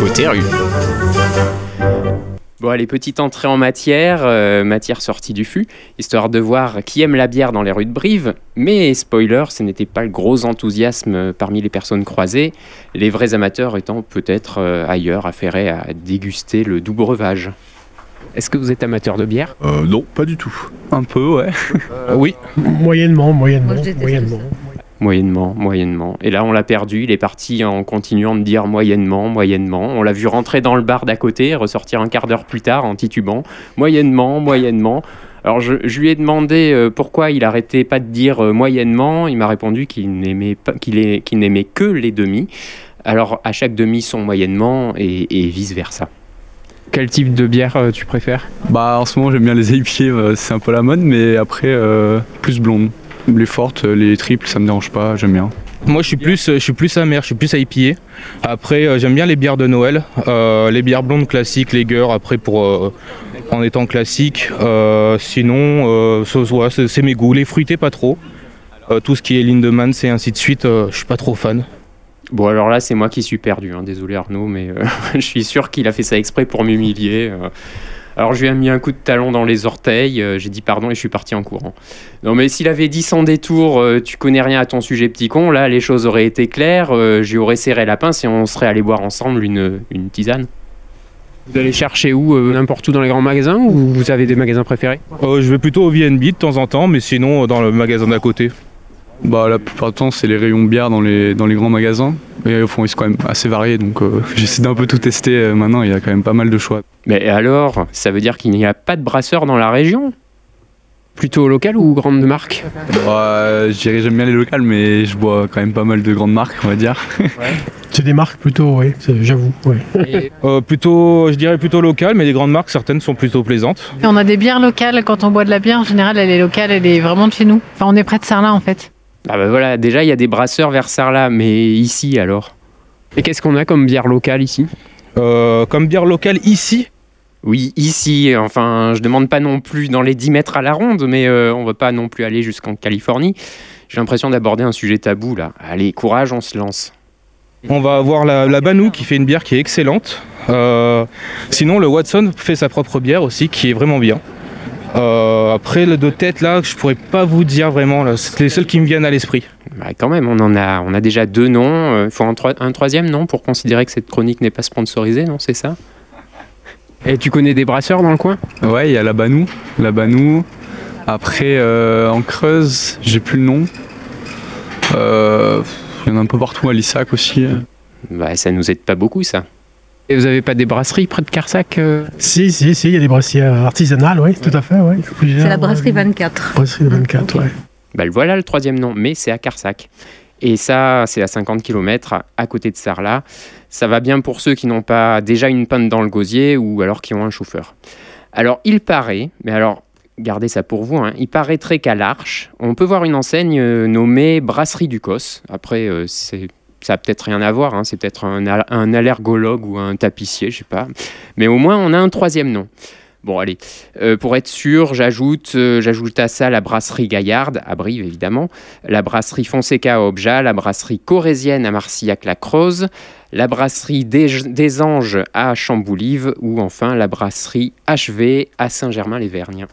Côté rue. Bon, allez, petite entrée en matière, euh, matière sortie du fût, histoire de voir qui aime la bière dans les rues de Brive. Mais spoiler, ce n'était pas le gros enthousiasme parmi les personnes croisées, les vrais amateurs étant peut-être euh, ailleurs affairés à déguster le doux breuvage. Est-ce que vous êtes amateur de bière? Euh, non, pas du tout. Un peu, ouais. oui. Moyennement, moyennement, Moi, je déteste moyennement. Moyennement. Et là, on l'a perdu. Il est parti en continuant de dire moyennement, moyennement. On l'a vu rentrer dans le bar d'à côté et ressortir un quart d'heure plus tard en titubant. Moyennement, moyennement. Alors, je, je lui ai demandé euh, pourquoi il arrêtait pas de dire euh, moyennement. Il m'a répondu qu'il n'aimait pas, qu'il est- qu'il n'aimait que les demi. Alors, à chaque demi, son moyennement et, et vice versa. Quel type de bière euh, tu préfères? Bah en ce moment j'aime bien les IPA, c'est un peu la mode, mais après euh, plus blonde. Les fortes, les triples, ça me dérange pas, j'aime bien. Moi, je suis plus, je suis plus amer, je suis plus IPA. Après, euh, j'aime bien les bières de Noël, euh, les bières blondes classiques, les gueurs. Après, pour euh, en étant classique. Euh, sinon, euh, c'est c'est mes goûts. Les fruités, pas trop. Euh, tout ce qui est Lindemann, et ainsi de suite, euh, je suis pas trop fan. Bon, alors là, c'est moi qui suis perdu. hein. Désolé Arnaud, mais euh, je suis sûr qu'il a fait ça exprès pour m'humilier. Alors je lui ai mis un coup de talon dans les orteils, euh, j'ai dit pardon et je suis parti en courant. Non mais s'il avait dit sans détour, euh, tu connais rien à ton sujet petit con, là les choses auraient été claires, euh, j'y aurais serré la pince et on serait allé boire ensemble une, une tisane. Vous allez chercher où euh, N'importe où dans les grands magasins ou vous avez des magasins préférés? Euh, je vais plutôt au VNB de temps en temps, mais sinon, euh, dans le magasin d'à côté. Bah la plupart du temps c'est les rayons de bière dans les, dans les grands magasins. Et au fond ils sont quand même assez variés, donc euh, j'essaie d'un peu tout tester euh, maintenant, il y a quand même pas mal de choix. Mais alors, ça veut dire qu'il n'y a pas de brasseur dans la région? Plutôt local ou grande marque Bah, je dirais j'aime bien les locales, mais je bois quand même pas mal de grandes marques, on va dire. C'est des marques plutôt, oui, j'avoue. Euh, plutôt, je dirais plutôt local, mais les grandes marques, certaines sont plutôt plaisantes. Et on a des bières locales. Quand on boit de la bière, en général, elle est locale, elle est vraiment de chez nous. Enfin, on est près de Sarlat, en fait. Ah bah voilà, déjà il y a des brasseurs vers Sarlat, mais ici alors? Et qu'est-ce qu'on a comme bière locale ici? Euh, comme bière locale ici, Oui, ici, enfin, je demande pas non plus dans les 10 mètres à la ronde, mais euh, on va pas non plus aller jusqu'en Californie. J'ai l'impression d'aborder un sujet tabou là. Allez, courage, on se lance. on va avoir la, la Banou qui fait une bière qui est excellente. Euh, sinon, le Watson fait sa propre bière aussi qui est vraiment bien. Euh, après, le de tête là, je pourrais pas vous dire vraiment. là. C'est les seuls qui me viennent à l'esprit. Bah, quand même, on en a, on a déjà deux noms. Il faut un, troi- un troisième nom pour considérer que cette chronique n'est pas sponsorisée, non C'est ça? Et tu connais des brasseurs dans le coin? Ouais, il y a la Banou, la Banou. Après euh, en Creuse, j'ai plus le nom. Euh, Il y en a un peu partout à Lissac aussi. Bah, ça nous aide pas beaucoup, ça. Et vous avez pas des brasseries près de Carsac euh Si, si, si, il y a des brasseries artisanales, oui, tout à fait. Ouais. C'est la brasserie 24. Brasserie de 24, ouais. Bah, le voilà le troisième nom, mais c'est à Carsac. Et ça, c'est à 50 km à côté de Sarlat. Ça va bien pour ceux qui n'ont pas déjà une panne dans le gosier ou alors qui ont un chauffeur. Alors, il paraît, mais alors, gardez ça pour vous, hein, il paraîtrait qu'à l'Arche, on peut voir une enseigne euh, nommée Brasserie du Cos. Après, euh, c'est ça a peut-être rien à voir, hein, c'est peut-être un, al- un allergologue ou un tapissier, je sais pas. Mais au moins, on a un troisième nom. Bon, allez, euh, pour être sûr, j'ajoute euh, j'ajoute à ça la brasserie Gaillarde, à Brive évidemment, la brasserie Fonseca à Obja, la brasserie Corésienne à Marcillac-la-Croze, la brasserie des, des Anges à Chamboulive ou enfin la brasserie HV à Saint-Germain-les-Vergnes.